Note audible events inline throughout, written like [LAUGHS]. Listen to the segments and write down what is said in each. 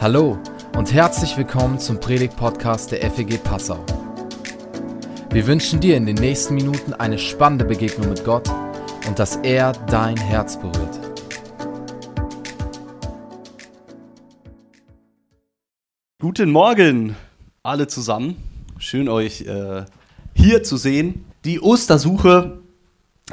Hallo und herzlich willkommen zum Predigt-Podcast der FEG Passau. Wir wünschen dir in den nächsten Minuten eine spannende Begegnung mit Gott und dass er dein Herz berührt. Guten Morgen alle zusammen. Schön euch äh, hier zu sehen. Die Ostersuche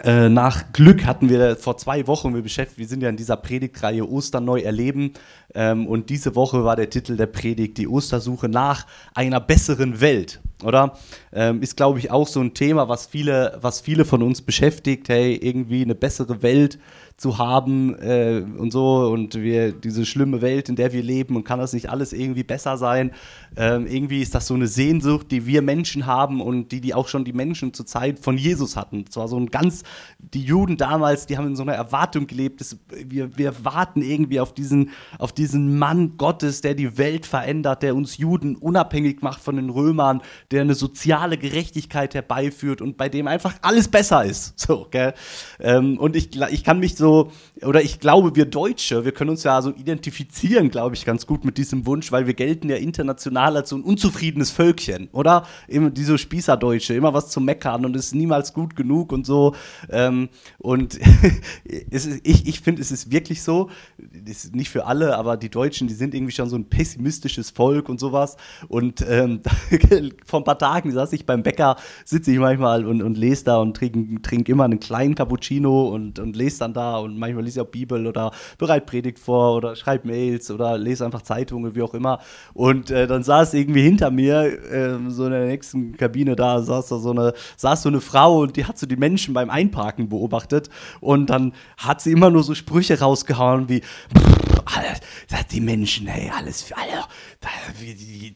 äh, nach Glück hatten wir vor zwei Wochen, wir beschäftigt, wir sind ja in dieser Predigtreihe Ostern neu erleben ähm, und diese Woche war der Titel der Predigt die Ostersuche nach einer besseren Welt, oder? Ähm, ist glaube ich auch so ein Thema, was viele, was viele von uns beschäftigt, hey, irgendwie eine bessere Welt zu haben äh, und so und wir diese schlimme Welt, in der wir leben und kann das nicht alles irgendwie besser sein? Ähm, irgendwie ist das so eine Sehnsucht, die wir Menschen haben und die die auch schon die Menschen zur Zeit von Jesus hatten. Zwar so ein ganz die Juden damals, die haben in so einer Erwartung gelebt, dass wir, wir warten irgendwie auf diesen auf diesen Mann Gottes, der die Welt verändert, der uns Juden unabhängig macht von den Römern, der eine soziale Gerechtigkeit herbeiführt und bei dem einfach alles besser ist. [LAUGHS] So, gell? Ähm, und ich, ich kann mich so so, oder ich glaube, wir Deutsche, wir können uns ja so identifizieren, glaube ich, ganz gut mit diesem Wunsch, weil wir gelten ja international als so ein unzufriedenes Völkchen, oder? Immer diese Spießerdeutsche, immer was zu meckern und es ist niemals gut genug und so. Ähm, und [LAUGHS] ist, ich, ich finde, es ist wirklich so, ist nicht für alle, aber die Deutschen, die sind irgendwie schon so ein pessimistisches Volk und sowas. Und ähm, [LAUGHS] vor ein paar Tagen saß ich beim Bäcker, sitze ich manchmal und, und lese da und trinke trink immer einen kleinen Cappuccino und, und lese dann da und manchmal lese ich auch Bibel oder bereit Predigt vor oder schreibe Mails oder lese einfach Zeitungen, wie auch immer. Und äh, dann saß irgendwie hinter mir, äh, so in der nächsten Kabine da, saß da so eine, saß so eine Frau und die hat so die Menschen beim Einparken beobachtet und dann hat sie immer nur so Sprüche rausgehauen wie, die Menschen, hey, alles für alle,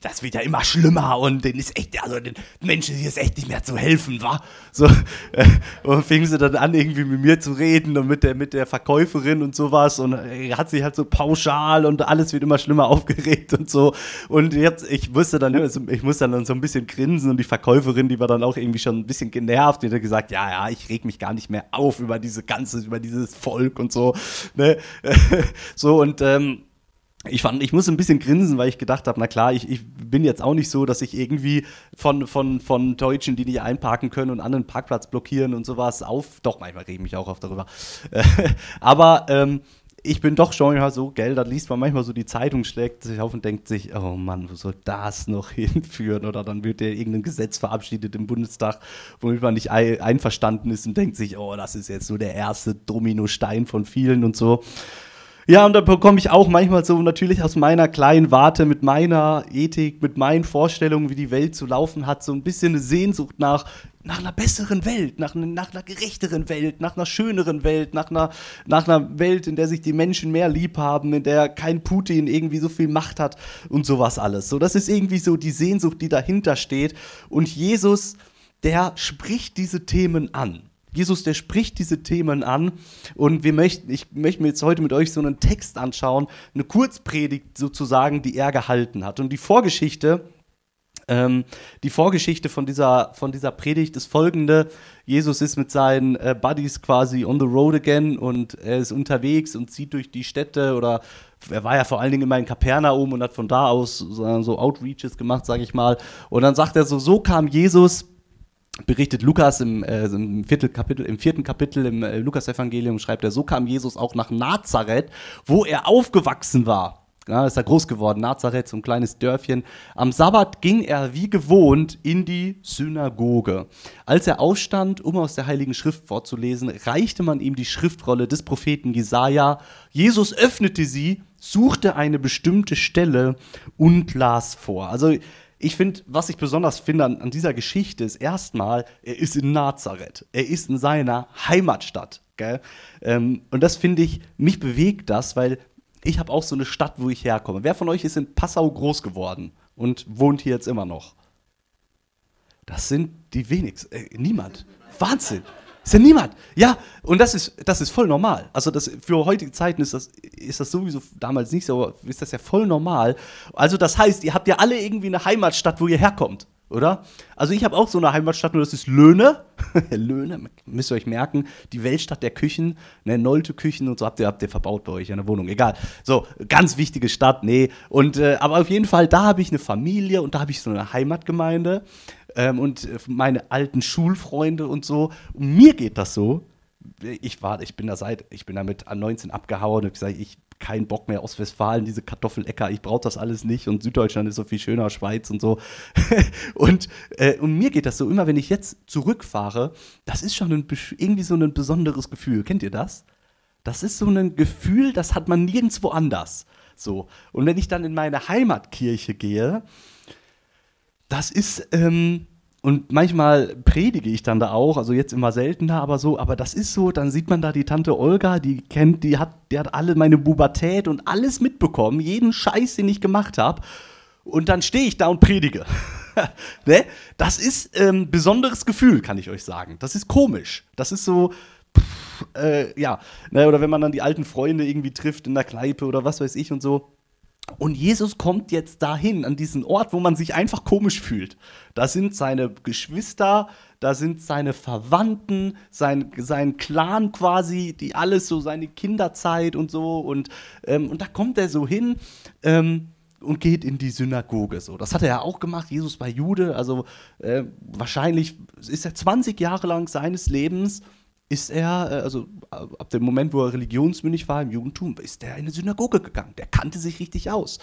das wird ja immer schlimmer und denen ist echt, also den Menschen hier ist echt nicht mehr zu helfen, wa? So, äh, und fing sie dann an, irgendwie mit mir zu reden und mit der, mit der Verkäuferin und sowas und äh, hat sich halt so pauschal und alles wird immer schlimmer [LAUGHS] aufgeregt und so. Und jetzt, ich musste dann, ich musste dann so ein bisschen grinsen und die Verkäuferin, die war dann auch irgendwie schon ein bisschen genervt, die hat gesagt, ja, ja, ich reg mich gar nicht mehr auf über diese ganze, über dieses Volk und so, ne? [LAUGHS] so und ähm, ich fand, ich muss ein bisschen grinsen, weil ich gedacht habe, na klar, ich, ich bin jetzt auch nicht so, dass ich irgendwie von, von, von Deutschen, die nicht einparken können und anderen Parkplatz blockieren und sowas auf. Doch, manchmal rege ich mich auch auf darüber. [LAUGHS] Aber ähm, ich bin doch schon so, gell, da liest man manchmal so die Zeitung, schlägt sich auf und denkt sich, oh Mann, wo soll das noch [LAUGHS] hinführen? Oder dann wird ja irgendein Gesetz verabschiedet im Bundestag, womit man nicht einverstanden ist und denkt sich, oh, das ist jetzt so der erste Dominostein von vielen und so. Ja, und da bekomme ich auch manchmal so natürlich aus meiner kleinen Warte, mit meiner Ethik, mit meinen Vorstellungen, wie die Welt zu laufen hat, so ein bisschen eine Sehnsucht nach, nach einer besseren Welt, nach, nach einer gerechteren Welt, nach einer schöneren Welt, nach einer, nach einer Welt, in der sich die Menschen mehr lieb haben, in der kein Putin irgendwie so viel Macht hat und sowas alles. So, das ist irgendwie so die Sehnsucht, die dahinter steht. Und Jesus, der spricht diese Themen an. Jesus, der spricht diese Themen an und wir möchten, ich möchte mir jetzt heute mit euch so einen Text anschauen, eine Kurzpredigt sozusagen, die er gehalten hat. Und die Vorgeschichte, ähm, die Vorgeschichte von dieser, von dieser Predigt ist folgende. Jesus ist mit seinen äh, Buddies quasi on the road again und er ist unterwegs und zieht durch die Städte oder er war ja vor allen Dingen immer in Kapernaum und hat von da aus so, so Outreaches gemacht, sage ich mal. Und dann sagt er so, so kam Jesus berichtet Lukas im, äh, im, Kapitel, im vierten Kapitel im äh, Lukas-Evangelium, schreibt er, so kam Jesus auch nach Nazareth, wo er aufgewachsen war. Ja, ist er groß geworden, Nazareth, so ein kleines Dörfchen. Am Sabbat ging er wie gewohnt in die Synagoge. Als er aufstand, um aus der Heiligen Schrift vorzulesen, reichte man ihm die Schriftrolle des Propheten Jesaja. Jesus öffnete sie, suchte eine bestimmte Stelle und las vor. Also ich finde, was ich besonders finde an, an, dieser Geschichte ist erstmal, er ist in Nazareth. Er ist in seiner Heimatstadt. Ähm, und das finde ich, mich bewegt das, weil ich habe auch so eine Stadt, wo ich herkomme. Wer von euch ist in Passau groß geworden und wohnt hier jetzt immer noch? Das sind die wenigsten. Äh, niemand. Wahnsinn. Ist ja niemand. Ja, und das ist, das ist voll normal. Also das, für heutige Zeiten ist das, ist das sowieso damals nicht so, aber ist das ja voll normal. Also das heißt, ihr habt ja alle irgendwie eine Heimatstadt, wo ihr herkommt. oder? Also ich habe auch so eine Heimatstadt, nur das ist Löhne. [LAUGHS] Löhne, müsst ihr euch merken, die Weltstadt der Küchen, ne, Nolte Küchen und so habt ihr, habt ihr verbaut bei euch in der Wohnung, egal. So, ganz wichtige Stadt, nee. Und, äh, aber auf jeden Fall, da habe ich eine Familie und da habe ich so eine Heimatgemeinde ähm, und meine alten Schulfreunde und so. Und mir geht das so, ich war, ich bin da seit, ich bin damit an 19 abgehauen und gesagt, ich keinen Bock mehr aus Westfalen, diese Kartoffelecker, ich brauche das alles nicht und Süddeutschland ist so viel schöner, Schweiz und so. [LAUGHS] und, äh, und mir geht das so, immer wenn ich jetzt zurückfahre, das ist schon ein, irgendwie so ein besonderes Gefühl. Kennt ihr das? Das ist so ein Gefühl, das hat man nirgendwo anders. So. Und wenn ich dann in meine Heimatkirche gehe, das ist, ähm, und manchmal predige ich dann da auch, also jetzt immer seltener, aber so, aber das ist so, dann sieht man da die Tante Olga, die kennt, die hat, die hat alle meine Pubertät und alles mitbekommen, jeden Scheiß, den ich gemacht habe. Und dann stehe ich da und predige. [LAUGHS] ne? Das ist ein ähm, besonderes Gefühl, kann ich euch sagen. Das ist komisch. Das ist so, pff, äh, ja. Ne? Oder wenn man dann die alten Freunde irgendwie trifft in der Kneipe oder was weiß ich und so. Und Jesus kommt jetzt dahin, an diesen Ort, wo man sich einfach komisch fühlt. Da sind seine Geschwister, da sind seine Verwandten, sein, sein Clan quasi, die alles so, seine Kinderzeit und so. Und, ähm, und da kommt er so hin ähm, und geht in die Synagoge. So. Das hat er ja auch gemacht, Jesus war Jude. Also äh, wahrscheinlich ist er 20 Jahre lang seines Lebens ist er, äh, also ab dem Moment, wo er religionsmündig war im Judentum, ist er in eine Synagoge gegangen. Der kannte sich richtig aus.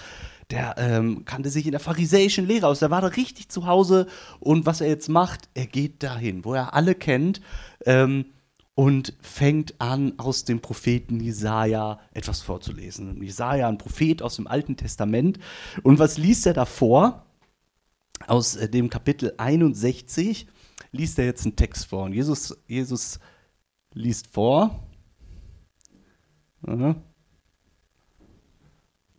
Der ähm, kannte sich in der pharisäischen Lehre aus. Der war da richtig zu Hause. Und was er jetzt macht, er geht dahin, wo er alle kennt ähm, und fängt an, aus dem Propheten Jesaja etwas vorzulesen. Jesaja, ein Prophet aus dem Alten Testament. Und was liest er davor? Aus äh, dem Kapitel 61 liest er jetzt einen Text vor. Und Jesus, Jesus liest vor. Aha.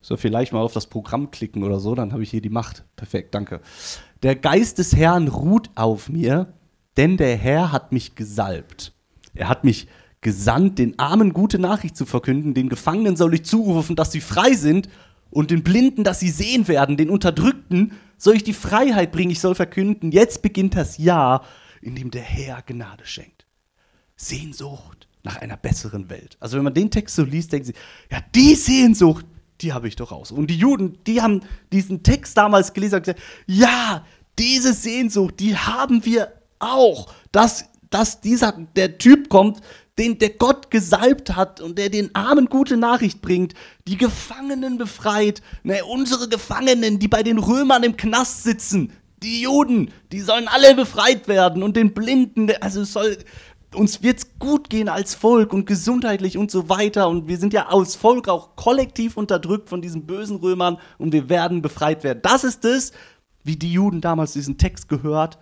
So, vielleicht mal auf das Programm klicken oder so, dann habe ich hier die Macht. Perfekt, danke. Der Geist des Herrn ruht auf mir, denn der Herr hat mich gesalbt. Er hat mich gesandt, den Armen gute Nachricht zu verkünden, den Gefangenen soll ich zurufen, dass sie frei sind und den Blinden, dass sie sehen werden, den Unterdrückten soll ich die Freiheit bringen, ich soll verkünden, jetzt beginnt das Jahr, in dem der Herr Gnade schenkt. Sehnsucht nach einer besseren Welt. Also wenn man den Text so liest, denken sie, ja, die Sehnsucht, die habe ich doch raus. Und die Juden, die haben diesen Text damals gelesen und gesagt, ja, diese Sehnsucht, die haben wir auch, dass, dass dieser, der Typ kommt, den der Gott gesalbt hat und der den Armen gute Nachricht bringt, die Gefangenen befreit, ne, unsere Gefangenen, die bei den Römern im Knast sitzen, die Juden, die sollen alle befreit werden und den Blinden, also es soll, uns wird's gut gehen als Volk und gesundheitlich und so weiter. Und wir sind ja als Volk auch kollektiv unterdrückt von diesen bösen Römern und wir werden befreit werden. Das ist es, wie die Juden damals diesen Text gehört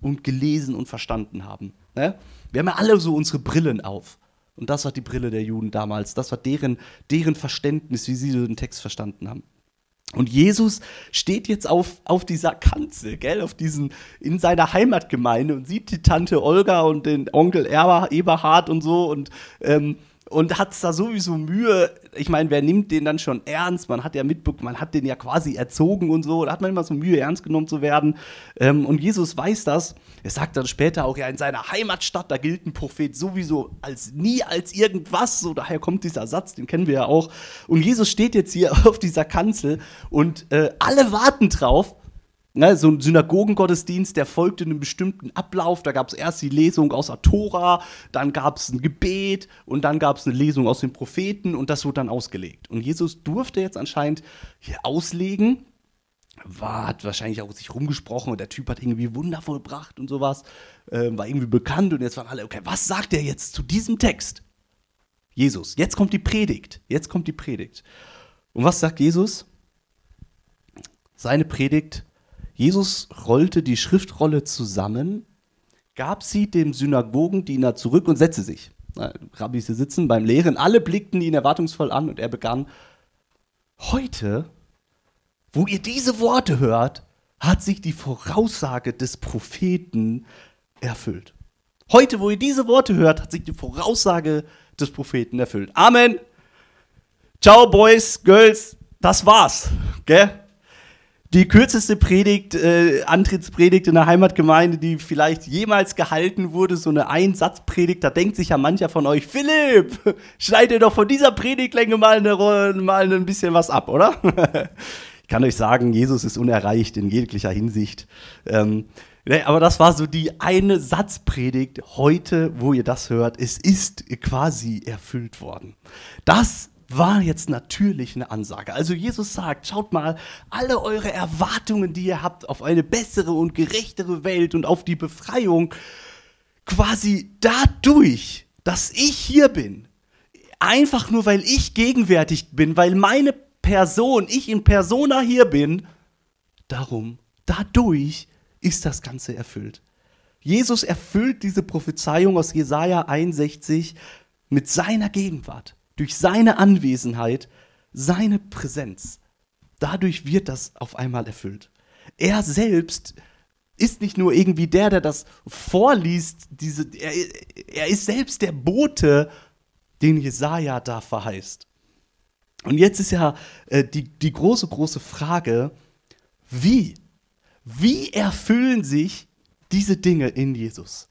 und gelesen und verstanden haben. Ne? Wir haben ja alle so unsere Brillen auf. Und das war die Brille der Juden damals. Das war deren, deren Verständnis, wie sie den Text verstanden haben. Und Jesus steht jetzt auf, auf dieser Kanzel, gell, auf diesen, in seiner Heimatgemeinde und sieht die Tante Olga und den Onkel Eberhard und so und ähm, und hat da sowieso Mühe. Ich meine, wer nimmt den dann schon ernst? Man hat ja mitbekommen, man hat den ja quasi erzogen und so. Da hat man immer so Mühe, ernst genommen zu werden. Ähm, und Jesus weiß das. Er sagt dann später auch, ja, in seiner Heimatstadt, da gilt ein Prophet sowieso als nie als irgendwas. So, daher kommt dieser Satz, den kennen wir ja auch. Und Jesus steht jetzt hier [LAUGHS] auf dieser Kanzel und äh, alle warten drauf, Ne, so ein Synagogengottesdienst, der folgte einem bestimmten Ablauf. Da gab es erst die Lesung aus der Tora, dann gab es ein Gebet und dann gab es eine Lesung aus den Propheten und das wurde dann ausgelegt. Und Jesus durfte jetzt anscheinend hier auslegen, war, hat wahrscheinlich auch sich rumgesprochen und der Typ hat irgendwie Wunder vollbracht und sowas, äh, war irgendwie bekannt und jetzt waren alle, okay, was sagt er jetzt zu diesem Text? Jesus, jetzt kommt die Predigt, jetzt kommt die Predigt. Und was sagt Jesus? Seine Predigt Jesus rollte die Schriftrolle zusammen, gab sie dem Synagogendiener zurück und setzte sich. Rabbis sitzen beim Lehren, alle blickten ihn erwartungsvoll an und er begann, heute, wo ihr diese Worte hört, hat sich die Voraussage des Propheten erfüllt. Heute, wo ihr diese Worte hört, hat sich die Voraussage des Propheten erfüllt. Amen. Ciao, Boys, Girls. Das war's. Gell? Die kürzeste Predigt, äh, Antrittspredigt in der Heimatgemeinde, die vielleicht jemals gehalten wurde, so eine Einsatzpredigt, da denkt sich ja mancher von euch, Philipp, [LAUGHS] schneid dir doch von dieser Predigtlänge mal, eine, mal ein bisschen was ab, oder? [LAUGHS] ich kann euch sagen, Jesus ist unerreicht in jeglicher Hinsicht. Ähm, ne, aber das war so die eine Satzpredigt heute, wo ihr das hört. Es ist quasi erfüllt worden. Das war jetzt natürlich eine Ansage. Also Jesus sagt, schaut mal, alle eure Erwartungen, die ihr habt auf eine bessere und gerechtere Welt und auf die Befreiung, quasi dadurch, dass ich hier bin, einfach nur weil ich gegenwärtig bin, weil meine Person, ich in Persona hier bin, darum, dadurch ist das Ganze erfüllt. Jesus erfüllt diese Prophezeiung aus Jesaja 61 mit seiner Gegenwart durch seine Anwesenheit, seine Präsenz. Dadurch wird das auf einmal erfüllt. Er selbst ist nicht nur irgendwie der, der das vorliest, diese, er, er ist selbst der Bote, den Jesaja da verheißt. Und jetzt ist ja äh, die, die große, große Frage, wie? Wie erfüllen sich diese Dinge in Jesus?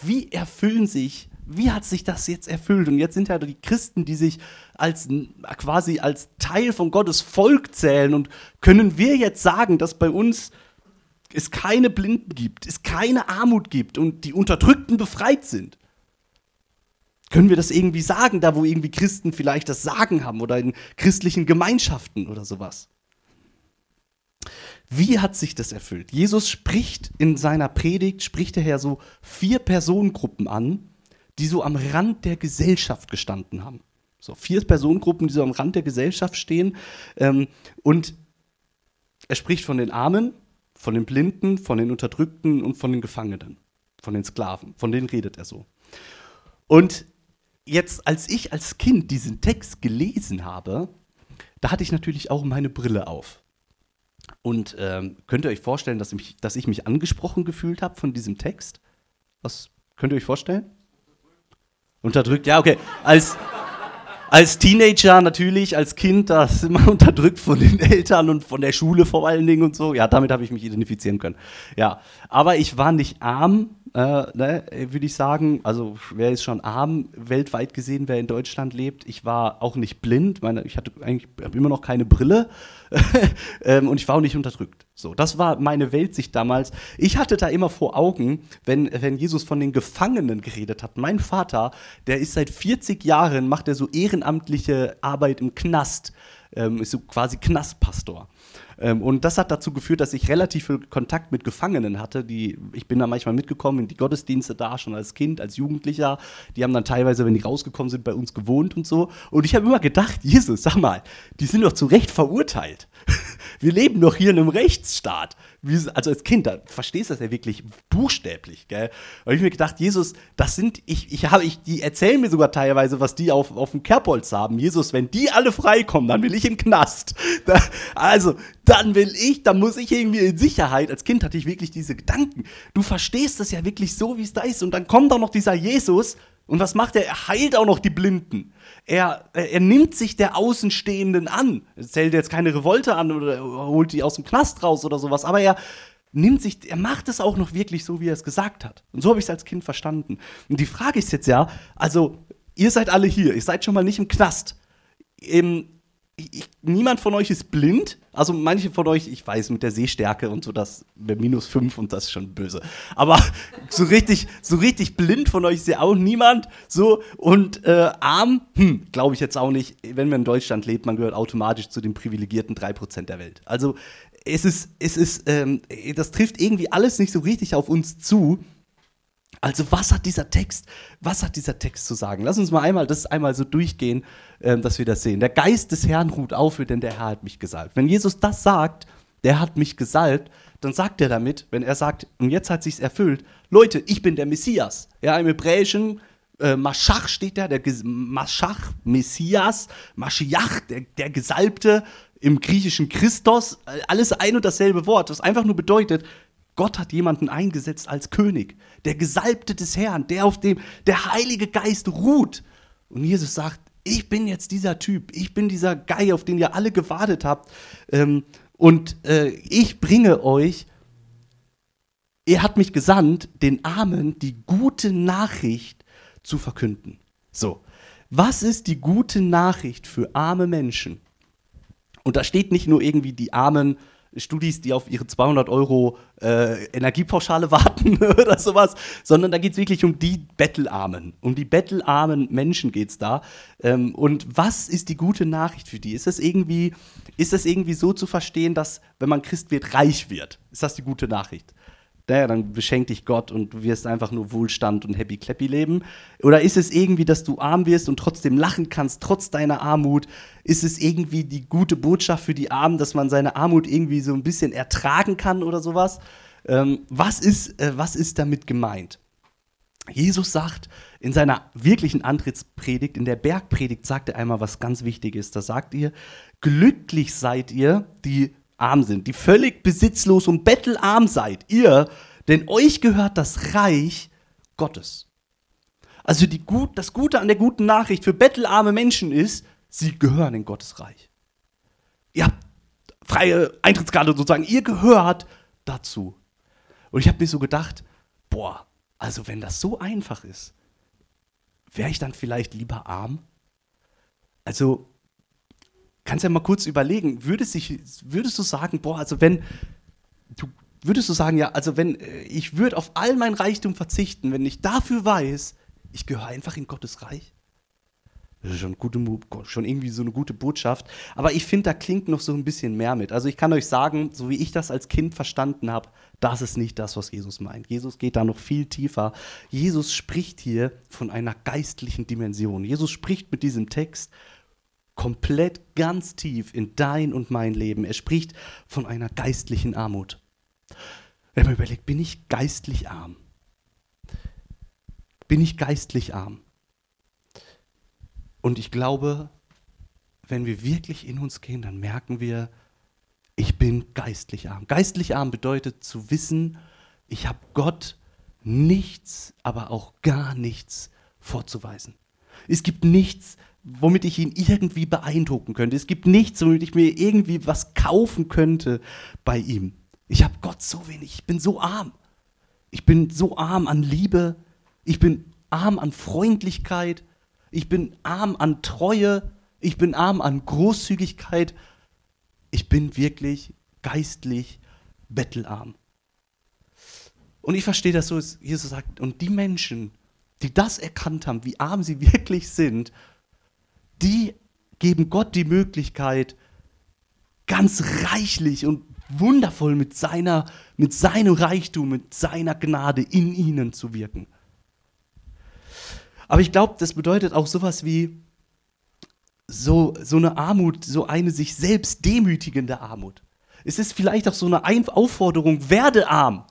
Wie erfüllen sich wie hat sich das jetzt erfüllt? Und jetzt sind ja die Christen, die sich als quasi als Teil von Gottes Volk zählen. Und können wir jetzt sagen, dass bei uns es keine Blinden gibt, es keine Armut gibt und die Unterdrückten befreit sind? Können wir das irgendwie sagen, da wo irgendwie Christen vielleicht das Sagen haben oder in christlichen Gemeinschaften oder sowas? Wie hat sich das erfüllt? Jesus spricht in seiner Predigt, spricht er ja so vier Personengruppen an, die so am Rand der Gesellschaft gestanden haben. So vier Personengruppen, die so am Rand der Gesellschaft stehen. Ähm, und er spricht von den Armen, von den Blinden, von den Unterdrückten und von den Gefangenen, von den Sklaven. Von denen redet er so. Und jetzt, als ich als Kind diesen Text gelesen habe, da hatte ich natürlich auch meine Brille auf. Und ähm, könnt ihr euch vorstellen, dass ich, dass ich mich angesprochen gefühlt habe von diesem Text? Was könnt ihr euch vorstellen? Unterdrückt, ja, okay. Als, als Teenager natürlich, als Kind, da ist man [LAUGHS] unterdrückt von den Eltern und von der Schule vor allen Dingen und so. Ja, damit habe ich mich identifizieren können. Ja, aber ich war nicht arm, äh, ne, würde ich sagen. Also wer ist schon arm weltweit gesehen, wer in Deutschland lebt? Ich war auch nicht blind. Meine, ich hatte eigentlich immer noch keine Brille [LAUGHS] ähm, und ich war auch nicht unterdrückt. So, das war meine Weltsicht damals. Ich hatte da immer vor Augen, wenn, wenn Jesus von den Gefangenen geredet hat. Mein Vater, der ist seit 40 Jahren, macht er so ehrenamtliche Arbeit im Knast, ähm, ist so quasi Knastpastor. Ähm, und das hat dazu geführt, dass ich relativ viel Kontakt mit Gefangenen hatte. Die, ich bin da manchmal mitgekommen in die Gottesdienste da, schon als Kind, als Jugendlicher. Die haben dann teilweise, wenn die rausgekommen sind, bei uns gewohnt und so. Und ich habe immer gedacht, Jesus, sag mal, die sind doch zu Recht verurteilt. [LAUGHS] Wir leben doch hier in einem Rechtsstaat also als Kind, da verstehst du das ja wirklich buchstäblich, gell? Und ich mir gedacht, Jesus, das sind, ich, ich habe, ich, die erzählen mir sogar teilweise, was die auf, auf dem Kerbholz haben. Jesus, wenn die alle freikommen, dann will ich im Knast. [LAUGHS] Da, also, dann will ich, dann muss ich irgendwie in Sicherheit. Als Kind hatte ich wirklich diese Gedanken. Du verstehst das ja wirklich so, wie es da ist. Und dann kommt auch noch dieser Jesus und was macht er? Er heilt auch noch die Blinden. Er, er nimmt sich der Außenstehenden an. Er zählt jetzt keine Revolte an oder holt die aus dem Knast raus oder sowas, aber er nimmt sich, er macht es auch noch wirklich so, wie er es gesagt hat. Und so habe ich es als Kind verstanden. Und die Frage ist jetzt ja, also ihr seid alle hier, ihr seid schon mal nicht im Knast. Im, ich, niemand von euch ist blind. Also manche von euch, ich weiß, mit der Sehstärke und so, das minus fünf und das ist schon böse. Aber [LAUGHS] so richtig, so richtig blind von euch ist ja auch niemand. So und äh, arm, hm, glaube ich jetzt auch nicht. Wenn man in Deutschland lebt, man gehört automatisch zu den privilegierten 3% der Welt. Also es ist, es ist, ähm, das trifft irgendwie alles nicht so richtig auf uns zu. Also was hat dieser Text, was hat dieser Text zu sagen? Lass uns mal einmal das einmal so durchgehen, äh, dass wir das sehen. Der Geist des Herrn ruht auf, denn der Herr hat mich gesalbt. Wenn Jesus das sagt, der hat mich gesalbt, dann sagt er damit, wenn er sagt, und jetzt hat sich's erfüllt, Leute, ich bin der Messias. Ja, im Hebräischen äh, Maschach steht da, der Ges Maschach, Messias, Maschiach, der, der Gesalbte, im Griechischen Christos, äh, alles ein und dasselbe Wort, was einfach nur bedeutet, Gott hat jemanden eingesetzt als König, der Gesalbte des Herrn, der auf dem der Heilige Geist ruht. Und Jesus sagt, ich bin jetzt dieser Typ, ich bin dieser Guy, auf den ihr alle gewartet habt. Ähm, und äh, ich bringe euch, er hat mich gesandt, den Armen die gute Nachricht zu verkünden. So, was ist die gute Nachricht für arme Menschen? Und da steht nicht nur irgendwie die armen Studis, die auf ihre 200 Euro äh, Energiepauschale [LAUGHS] warten oder sowas, sondern da geht es wirklich um die Bettelarmen. Um die bettelarmen Menschen geht es da. Ähm, und was ist die gute Nachricht für die? Ist das, irgendwie, ist das irgendwie so zu verstehen, dass, wenn man Christ wird, reich wird? Ist das die gute Nachricht? Naja, dann beschenkt dich Gott und du wirst einfach nur Wohlstand und Happy Clappy leben? Oder ist es irgendwie, dass du arm wirst und trotzdem lachen kannst, trotz deiner Armut? Ist es irgendwie die gute Botschaft für die Armen, dass man seine Armut irgendwie so ein bisschen ertragen kann oder sowas? Ähm, was, ist, äh, was ist damit gemeint? Jesus sagt in seiner wirklichen Antrittspredigt, in der Bergpredigt, sagt er einmal was ganz Wichtiges. Da sagt ihr, glücklich seid ihr, die arm sind, die völlig besitzlos und bettelarm seid, ihr, denn euch gehört das Reich Gottes. Also gut, das Gute an der guten Nachricht für bettelarme Menschen ist, sie gehören in Gottes Reich. Ihr habt freie Eintrittskarte sozusagen, ihr gehört dazu. Und ich habe mir so gedacht, boah, also wenn das so einfach ist, wäre ich dann vielleicht lieber arm? Also kannst ja mal kurz überlegen, würdest, ich, würdest du sagen, boah, also wenn, du würdest du sagen, ja, also wenn, äh, ich würde auf all mein Reichtum verzichten, wenn ich dafür weiß, ich gehöre einfach in Gottes Reich? Das ist schon, gute, schon irgendwie so eine gute Botschaft. Aber ich finde, da klingt noch so ein bisschen mehr mit. Also ich kann euch sagen, so wie ich das als Kind verstanden habe, das ist nicht das, was Jesus meint. Jesus geht da noch viel tiefer. Jesus spricht hier von einer geistlichen Dimension. Jesus spricht mit diesem Text komplett ganz tief in dein und mein Leben. Er spricht von einer geistlichen Armut. Wenn man überlegt, bin ich geistlich arm? Bin ich geistlich arm? Und ich glaube, wenn wir wirklich in uns gehen, dann merken wir, ich bin geistlich arm. Geistlich arm bedeutet zu wissen, ich habe Gott nichts, aber auch gar nichts vorzuweisen. Es gibt nichts, womit ich ihn irgendwie beeindrucken könnte. Es gibt nichts, womit ich mir irgendwie was kaufen könnte bei ihm. Ich habe Gott so wenig, ich bin so arm. Ich bin so arm an Liebe, ich bin arm an Freundlichkeit, ich bin arm an Treue, ich bin arm an Großzügigkeit. Ich bin wirklich geistlich bettelarm. Und ich verstehe das so, dass Jesus sagt, und die Menschen, die das erkannt haben, wie arm sie wirklich sind die geben Gott die Möglichkeit, ganz reichlich und wundervoll mit, seiner, mit seinem Reichtum, mit seiner Gnade in ihnen zu wirken. Aber ich glaube, das bedeutet auch sowas wie so, so eine Armut, so eine sich selbst demütigende Armut. Es ist vielleicht auch so eine Aufforderung, werde arm.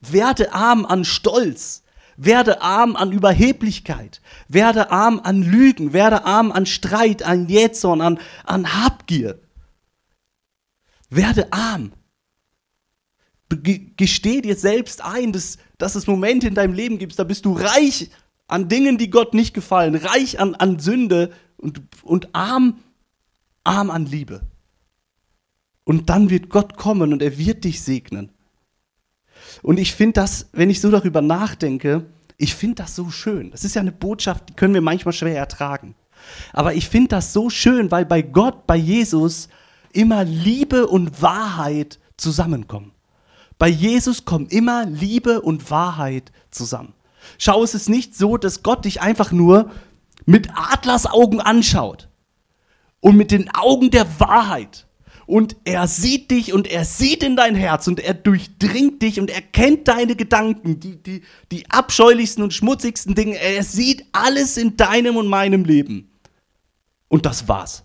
Werde arm an Stolz. Werde arm an Überheblichkeit, werde arm an Lügen, werde arm an Streit, an Jähzorn, an, an Habgier. Werde arm. Gesteh dir selbst ein, dass, dass es Momente in deinem Leben gibt, da bist du reich an Dingen, die Gott nicht gefallen, reich an, an Sünde und, und arm, arm an Liebe. Und dann wird Gott kommen und er wird dich segnen. Und ich finde das, wenn ich so darüber nachdenke, ich finde das so schön. Das ist ja eine Botschaft, die können wir manchmal schwer ertragen. Aber ich finde das so schön, weil bei Gott, bei Jesus immer Liebe und Wahrheit zusammenkommen. Bei Jesus kommen immer Liebe und Wahrheit zusammen. Schau, es ist nicht so, dass Gott dich einfach nur mit Adlersaugen anschaut und mit den Augen der Wahrheit und er sieht dich und er sieht in dein Herz und er durchdringt dich und er kennt deine Gedanken, die, die, die abscheulichsten und schmutzigsten Dinge. Er sieht alles in deinem und meinem Leben. Und das war's.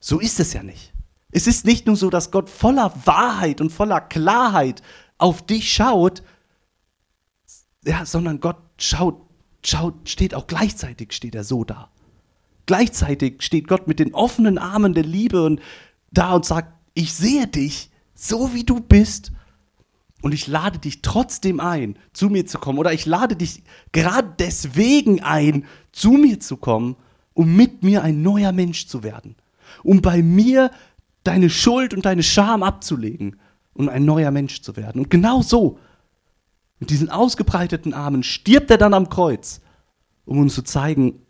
So ist es ja nicht. Es ist nicht nur so, dass Gott voller Wahrheit und voller Klarheit auf dich schaut, ja, sondern Gott schaut, schaut, steht auch gleichzeitig steht er so da. Gleichzeitig steht Gott mit den offenen Armen der Liebe und da und sagt, ich sehe dich so wie du bist und ich lade dich trotzdem ein, zu mir zu kommen. Oder ich lade dich gerade deswegen ein, zu mir zu kommen, um mit mir ein neuer Mensch zu werden, um bei mir deine Schuld und deine Scham abzulegen und ein neuer Mensch zu werden. Und genau so, mit diesen ausgebreiteten Armen, stirbt er dann am Kreuz, um uns zu zeigen,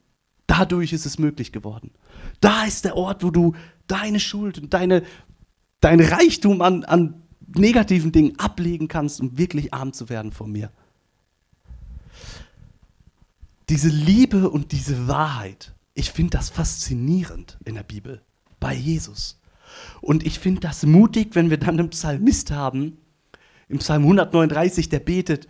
dadurch ist es möglich geworden. Da ist der Ort, wo du deine Schuld und deine, dein Reichtum an, an negativen Dingen ablegen kannst, um wirklich arm zu werden vor mir. Diese Liebe und diese Wahrheit, ich finde das faszinierend in der Bibel, bei Jesus. Und ich finde das mutig, wenn wir dann einen Psalmist haben, im Psalm 139, der betet,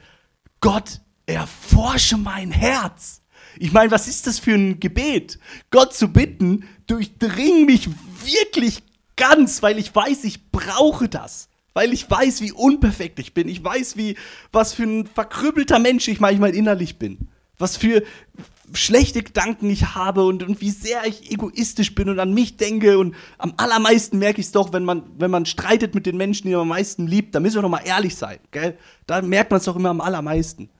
Gott, erforsche mein Herz. Ich meine, was ist das für ein Gebet? Gott zu bitten, durchdring mich wirklich ganz, weil ich weiß, ich brauche das. Weil ich weiß, wie unperfekt ich bin. Ich weiß, wie, was für ein verkrüppelter Mensch ich manchmal innerlich bin. Was für schlechte Gedanken ich habe und, und wie sehr ich egoistisch bin und an mich denke. Und am allermeisten merke ich es doch, wenn man, wenn man streitet mit den Menschen, die man am meisten liebt. Da müssen wir doch mal ehrlich sein. Gell? Da merkt man es doch immer am allermeisten.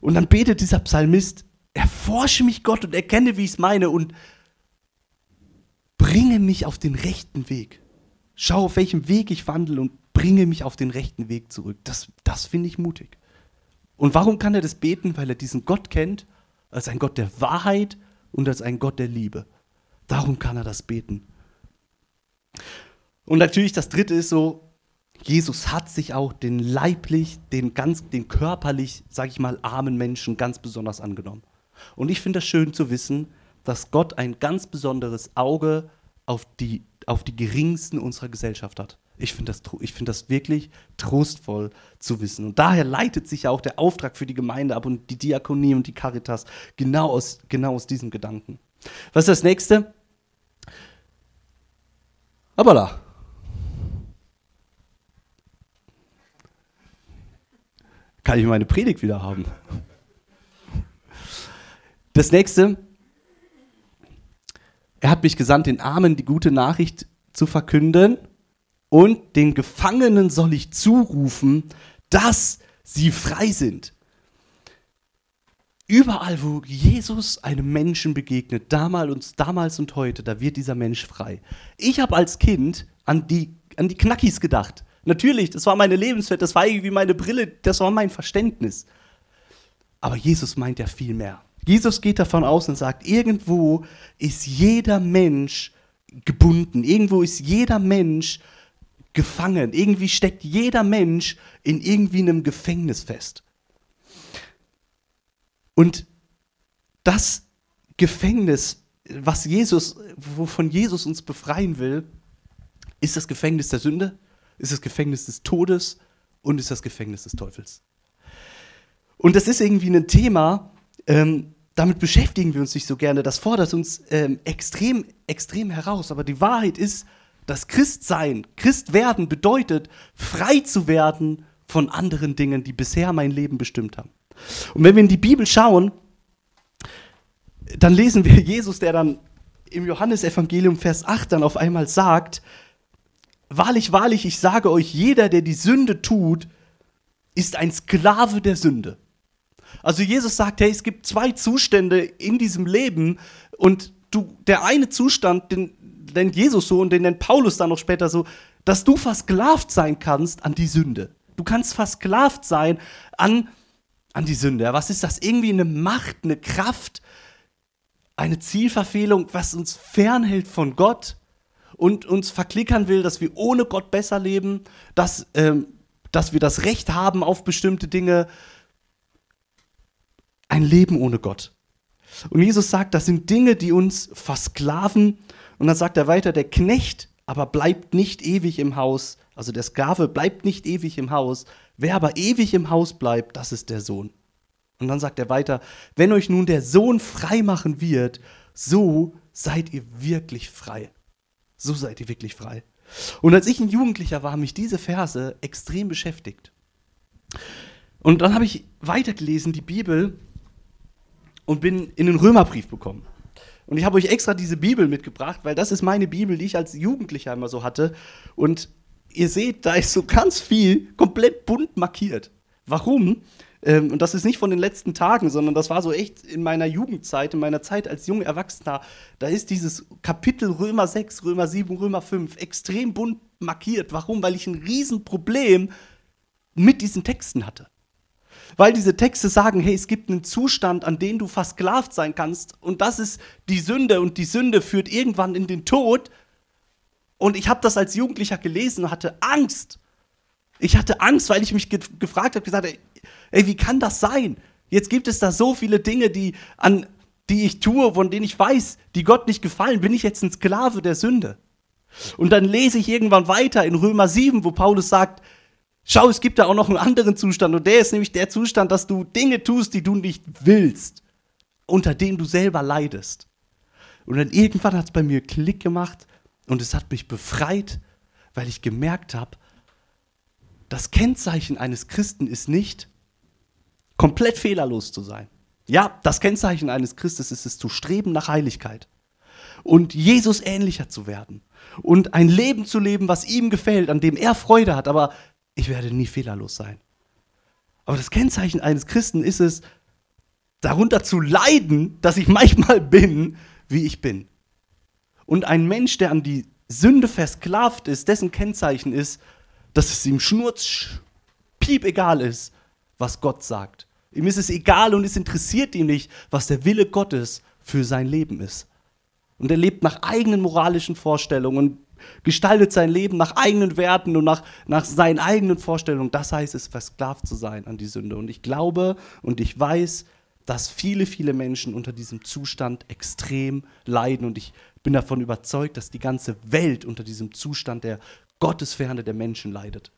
Und dann betet dieser Psalmist, erforsche mich Gott und erkenne, wie ich es meine und bringe mich auf den rechten Weg. Schau, auf welchem Weg ich wandle und bringe mich auf den rechten Weg zurück. Das, das finde ich mutig. Und warum kann er das beten? Weil er diesen Gott kennt als ein Gott der Wahrheit und als ein Gott der Liebe. Darum kann er das beten. Und natürlich das dritte ist so, Jesus hat sich auch den leiblich, den ganz, den körperlich, sag ich mal, armen Menschen ganz besonders angenommen. Und ich finde es schön zu wissen, dass Gott ein ganz besonderes Auge auf die, auf die geringsten unserer Gesellschaft hat. Ich finde das, find das wirklich trostvoll zu wissen. Und daher leitet sich ja auch der Auftrag für die Gemeinde ab und die Diakonie und die Caritas genau aus, genau aus diesem Gedanken. Was ist das nächste? Aber da. Kann ich meine Predigt wieder haben? Das nächste, er hat mich gesandt, den Armen die gute Nachricht zu verkünden und den Gefangenen soll ich zurufen, dass sie frei sind. Überall, wo Jesus einem Menschen begegnet, damals, und heute, da wird dieser Mensch frei. Ich habe als Kind an die, an die Knackis gedacht. Natürlich, das war meine Lebenswelt, das war irgendwie meine Brille, das war mein Verständnis. Aber Jesus meint ja viel mehr. Jesus geht davon aus und sagt, irgendwo ist jeder Mensch gebunden, irgendwo ist jeder Mensch gefangen, irgendwie steckt jeder Mensch in irgendwie einem Gefängnis fest. Und das Gefängnis, was Jesus, wovon Jesus uns befreien will, ist das Gefängnis der Sünde, ist das Gefängnis des Todes und ist das Gefängnis des Teufels. Und das ist irgendwie ein Thema, ähm, damit beschäftigen wir uns nicht so gerne. Das fordert uns ähm, extrem, extrem heraus. Aber die Wahrheit ist, dass Christsein, Christwerden bedeutet, frei zu werden von anderen Dingen, die bisher mein Leben bestimmt haben. Und wenn wir in die Bibel schauen, dann lesen wir Jesus, der dann im Johannesevangelium Vers 8 dann auf einmal sagt, Wahrlich, wahrlich, ich sage euch, jeder, der die Sünde tut, ist ein Sklave der Sünde. Also Jesus sagt, hey, es gibt zwei Zustände in diesem Leben und du, der eine Zustand, den nennt Jesus so und den nennt Paulus dann noch später so, dass du versklavt sein kannst an die Sünde. Du kannst versklavt sein an, an die Sünde. Was ist das? Irgendwie eine Macht, eine Kraft, eine Zielverfehlung, was uns fernhält von Gott und uns verklickern will, dass wir ohne Gott besser leben, dass, ähm, dass wir das Recht haben auf bestimmte Dinge, ein Leben ohne Gott. Und Jesus sagt, das sind Dinge, die uns versklaven. Und dann sagt er weiter, der Knecht aber bleibt nicht ewig im Haus, also der Sklave bleibt nicht ewig im Haus. Wer aber ewig im Haus bleibt, das ist der Sohn. Und dann sagt er weiter, wenn euch nun der Sohn frei machen wird, so seid ihr wirklich frei. So seid ihr wirklich frei. Und als ich ein Jugendlicher war, haben mich diese Verse extrem beschäftigt. Und dann habe ich weitergelesen, die Bibel, und bin in den Römerbrief bekommen. Und ich habe euch extra diese Bibel mitgebracht, weil das ist meine Bibel, die ich als Jugendlicher immer so hatte. Und ihr seht, da ist so ganz viel komplett bunt markiert. Warum? ähm, und das ist nicht von den letzten Tagen, sondern das war so echt in meiner Jugendzeit, in meiner Zeit als junger Erwachsener. Da ist dieses Kapitel Römer 6, Römer 7, Römer 5 extrem bunt markiert. Warum? Weil ich ein Riesenproblem mit diesen Texten hatte. Weil diese Texte sagen, hey, es gibt einen Zustand, an den du versklavt sein kannst und das ist die Sünde und die Sünde führt irgendwann in den Tod. Und ich habe das als Jugendlicher gelesen und hatte Angst. Ich hatte Angst, weil ich mich ge gefragt habe, gesagt, ey, ey, wie kann das sein? Jetzt gibt es da so viele Dinge, die, an, die ich tue, von denen ich weiß, die Gott nicht gefallen. Bin ich jetzt ein Sklave der Sünde? Und dann lese ich irgendwann weiter in Römer 7, wo Paulus sagt, Schau, es gibt da auch noch einen anderen Zustand und der ist nämlich der Zustand, dass du Dinge tust, die du nicht willst, unter denen du selber leidest. Und dann irgendwann hat es bei mir Klick gemacht und es hat mich befreit, weil ich gemerkt habe, das Kennzeichen eines Christen ist nicht, komplett fehlerlos zu sein. Ja, das Kennzeichen eines Christes ist es zu streben nach Heiligkeit und Jesus ähnlicher zu werden und ein Leben zu leben, was ihm gefällt, an dem er Freude hat, aber ich werde nie fehlerlos sein. Aber das Kennzeichen eines Christen ist es, darunter zu leiden, dass ich manchmal bin, wie ich bin. Und ein Mensch, der an die Sünde versklavt ist, dessen Kennzeichen ist, dass es ihm schnurz, piep egal ist, was Gott sagt. Ihm ist es egal und es interessiert ihn nicht, was der Wille Gottes für sein Leben ist. Und er lebt nach eigenen moralischen Vorstellungen und gestaltet sein Leben nach eigenen Werten und nach, nach seinen eigenen Vorstellungen. Das heißt es, versklavt zu sein an die Sünde. Und ich glaube und ich weiß, dass viele, viele Menschen unter diesem Zustand extrem leiden. Und ich bin davon überzeugt, dass die ganze Welt unter diesem Zustand der Gottesferne der Menschen leidet.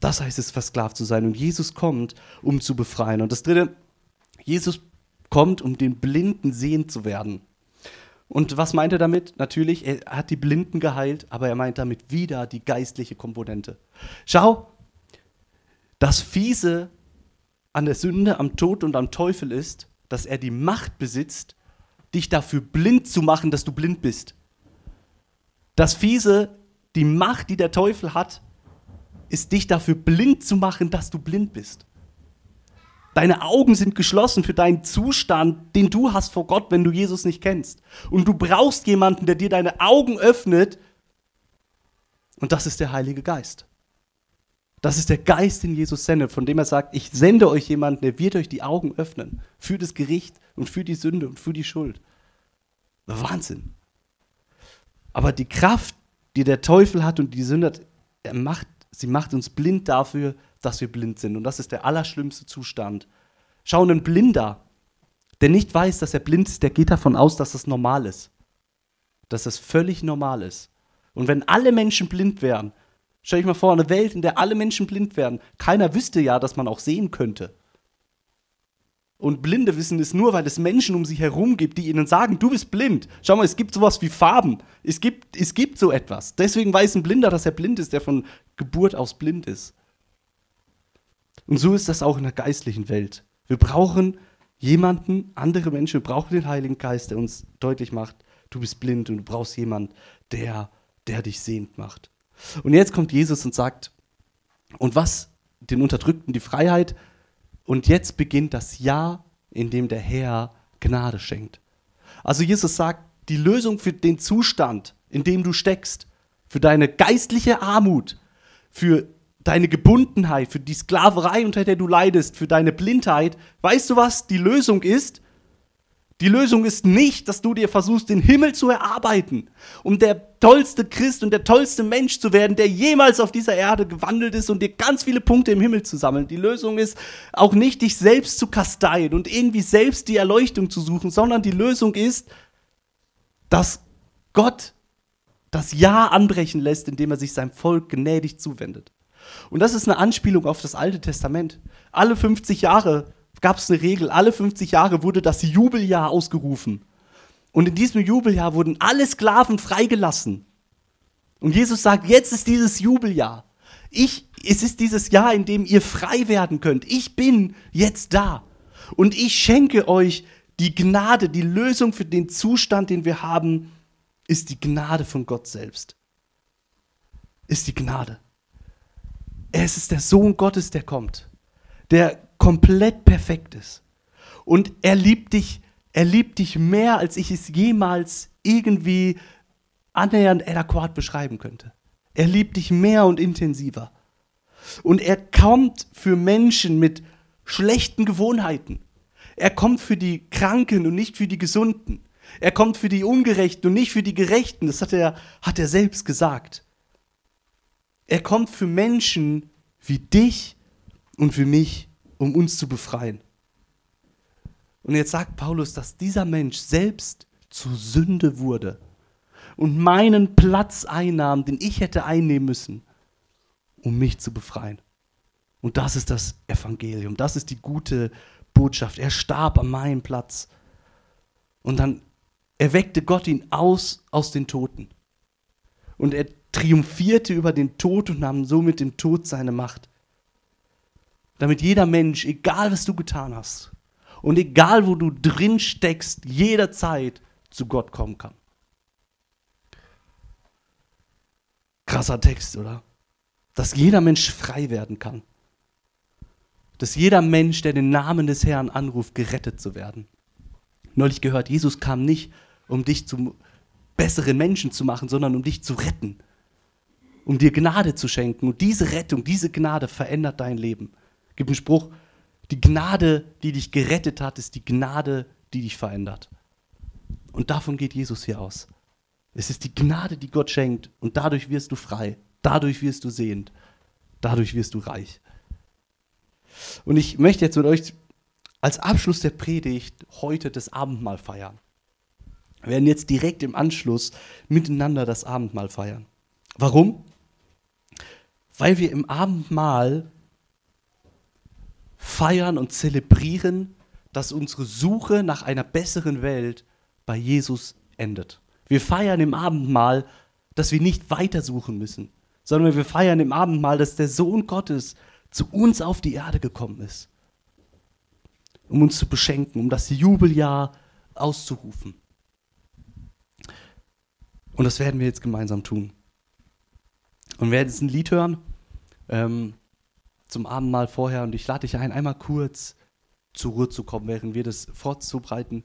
Das heißt es, versklavt zu sein. Und Jesus kommt, um zu befreien. Und das Dritte, Jesus kommt, um den Blinden sehen zu werden. Und was meint er damit? Natürlich, er hat die Blinden geheilt, aber er meint damit wieder die geistliche Komponente. Schau, das Fiese an der Sünde, am Tod und am Teufel ist, dass er die Macht besitzt, dich dafür blind zu machen, dass du blind bist. Das Fiese, die Macht, die der Teufel hat, ist dich dafür blind zu machen, dass du blind bist. Deine Augen sind geschlossen für deinen Zustand, den du hast vor Gott, wenn du Jesus nicht kennst. Und du brauchst jemanden, der dir deine Augen öffnet. Und das ist der Heilige Geist. Das ist der Geist, den Jesus sendet, von dem er sagt, ich sende euch jemanden, der wird euch die Augen öffnen für das Gericht und für die Sünde und für die Schuld. Wahnsinn. Aber die Kraft, die der Teufel hat und die Sünde hat, er macht, sie macht uns blind dafür, dass wir blind sind. Und das ist der allerschlimmste Zustand. Schau, ein Blinder, der nicht weiß, dass er blind ist, der geht davon aus, dass das normal ist. Dass das völlig normal ist. Und wenn alle Menschen blind wären, stell dich mal vor, eine Welt, in der alle Menschen blind wären, keiner wüsste ja, dass man auch sehen könnte. Und Blinde wissen es nur, weil es Menschen um sie herum gibt, die ihnen sagen, du bist blind. Schau mal, es gibt sowas wie Farben. Es gibt, es gibt so etwas. Deswegen weiß ein Blinder, dass er blind ist, der von Geburt aus blind ist. Und so ist das auch in der geistlichen Welt. Wir brauchen jemanden, andere Menschen, wir brauchen den Heiligen Geist, der uns deutlich macht, du bist blind und du brauchst jemanden, der, der dich sehend macht. Und jetzt kommt Jesus und sagt, und was den Unterdrückten die Freiheit, und jetzt beginnt das Jahr, in dem der Herr Gnade schenkt. Also Jesus sagt, die Lösung für den Zustand, in dem du steckst, für deine geistliche Armut, für deine Gebundenheit, für die Sklaverei, unter der du leidest, für deine Blindheit, weißt du was die Lösung ist? Die Lösung ist nicht, dass du dir versuchst, den Himmel zu erarbeiten, um der tollste Christ und der tollste Mensch zu werden, der jemals auf dieser Erde gewandelt ist und dir ganz viele Punkte im Himmel zu sammeln. Die Lösung ist auch nicht, dich selbst zu kasteien und irgendwie selbst die Erleuchtung zu suchen, sondern die Lösung ist, dass Gott das Ja anbrechen lässt, indem er sich seinem Volk gnädig zuwendet. Und das ist eine Anspielung auf das Alte Testament. Alle 50 Jahre gab es eine Regel, alle 50 Jahre wurde das Jubeljahr ausgerufen. Und in diesem Jubeljahr wurden alle Sklaven freigelassen. Und Jesus sagt, jetzt ist dieses Jubeljahr. Ich, es ist dieses Jahr, in dem ihr frei werden könnt. Ich bin jetzt da. Und ich schenke euch die Gnade, die Lösung für den Zustand, den wir haben, ist die Gnade von Gott selbst. Ist die Gnade. Es ist der Sohn Gottes, der kommt. der komplett perfekt ist. Und er liebt dich, er liebt dich mehr, als ich es jemals irgendwie annähernd adäquat beschreiben könnte. Er liebt dich mehr und intensiver. Und er kommt für Menschen mit schlechten Gewohnheiten. Er kommt für die Kranken und nicht für die Gesunden. Er kommt für die Ungerechten und nicht für die Gerechten. Das hat er, hat er selbst gesagt. Er kommt für Menschen wie dich und für mich, um uns zu befreien. Und jetzt sagt Paulus, dass dieser Mensch selbst zur Sünde wurde und meinen Platz einnahm, den ich hätte einnehmen müssen, um mich zu befreien. Und das ist das Evangelium, das ist die gute Botschaft. Er starb an meinem Platz. Und dann erweckte Gott ihn aus aus den Toten. Und er triumphierte über den Tod und nahm somit dem Tod seine Macht. Damit jeder Mensch, egal was du getan hast und egal wo du drin steckst, jederzeit zu Gott kommen kann. Krasser Text, oder? Dass jeder Mensch frei werden kann. Dass jeder Mensch, der den Namen des Herrn anruft, gerettet zu werden. Neulich gehört, Jesus kam nicht, um dich zu besseren Menschen zu machen, sondern um dich zu retten. Um dir Gnade zu schenken. Und diese Rettung, diese Gnade verändert dein Leben. Es gibt einen Spruch, die Gnade, die dich gerettet hat, ist die Gnade, die dich verändert. Und davon geht Jesus hier aus. Es ist die Gnade, die Gott schenkt und dadurch wirst du frei, dadurch wirst du sehend, dadurch wirst du reich. Und ich möchte jetzt mit euch als Abschluss der Predigt heute das Abendmahl feiern. Wir werden jetzt direkt im Anschluss miteinander das Abendmahl feiern. Warum? Weil wir im Abendmahl feiern und zelebrieren, dass unsere Suche nach einer besseren Welt bei Jesus endet. Wir feiern im Abendmahl, dass wir nicht weitersuchen müssen, sondern wir feiern im Abendmahl, dass der Sohn Gottes zu uns auf die Erde gekommen ist, um uns zu beschenken, um das Jubeljahr auszurufen. Und das werden wir jetzt gemeinsam tun. Und wir werden jetzt ein Lied hören ähm, zum Abendmahl vorher und ich lade dich ein, einmal kurz zur Ruhe zu kommen, während wir das vorzubereiten.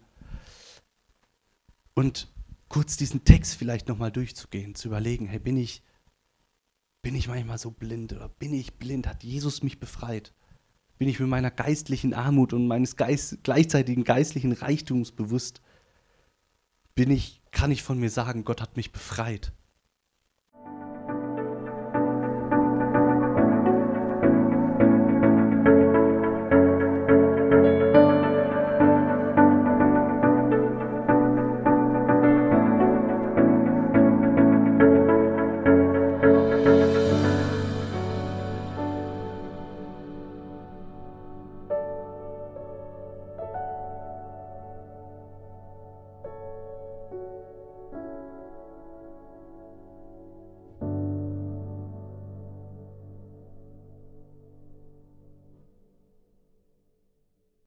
Und kurz diesen Text vielleicht nochmal durchzugehen, zu überlegen, hey, bin ich, bin ich manchmal so blind oder bin ich blind? Hat Jesus mich befreit? Bin ich mit meiner geistlichen Armut und meines Geist, gleichzeitigen geistlichen Reichtums bewusst? Bin ich, kann ich von mir sagen, Gott hat mich befreit?